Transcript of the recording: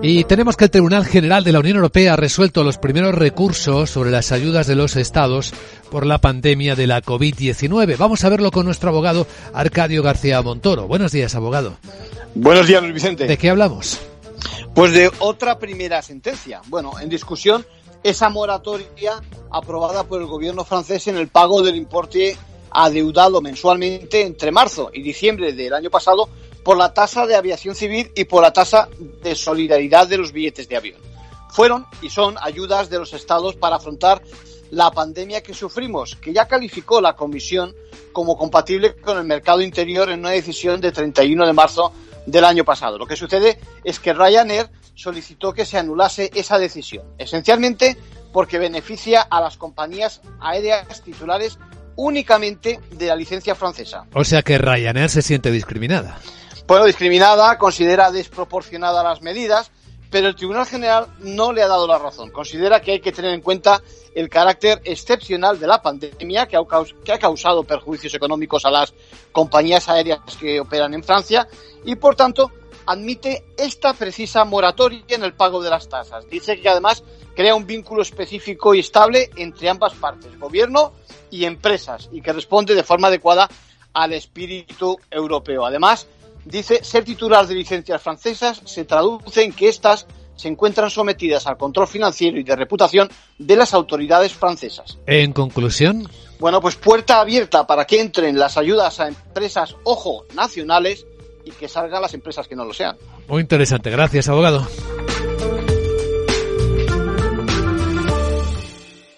Y tenemos que el Tribunal General de la Unión Europea ha resuelto los primeros recursos sobre las ayudas de los estados por la pandemia de la COVID-19. Vamos a verlo con nuestro abogado Arcadio García Montoro. Buenos días, abogado. Buenos días, Luis Vicente. ¿De qué hablamos? Pues de otra primera sentencia. Bueno, en discusión esa moratoria aprobada por el gobierno francés en el pago del importe adeudado mensualmente entre marzo y diciembre del año pasado por la tasa de aviación civil y por la tasa de solidaridad de los billetes de avión. Fueron y son ayudas de los estados para afrontar la pandemia que sufrimos, que ya calificó la Comisión como compatible con el mercado interior en una decisión de 31 de marzo del año pasado. Lo que sucede es que Ryanair solicitó que se anulase esa decisión, esencialmente porque beneficia a las compañías aéreas titulares únicamente de la licencia francesa. O sea que Ryanair se siente discriminada. Bueno, discriminada, considera desproporcionada las medidas, pero el Tribunal General no le ha dado la razón. Considera que hay que tener en cuenta el carácter excepcional de la pandemia que ha causado perjuicios económicos a las compañías aéreas que operan en Francia y, por tanto, admite esta precisa moratoria en el pago de las tasas. Dice que además crea un vínculo específico y estable entre ambas partes, gobierno y empresas, y que responde de forma adecuada al espíritu europeo. Además, dice ser titular de licencias francesas se traduce en que éstas se encuentran sometidas al control financiero y de reputación de las autoridades francesas. En conclusión. Bueno, pues puerta abierta para que entren las ayudas a empresas, ojo, nacionales y que salgan las empresas que no lo sean. Muy interesante. Gracias, abogado.